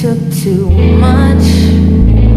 took too much.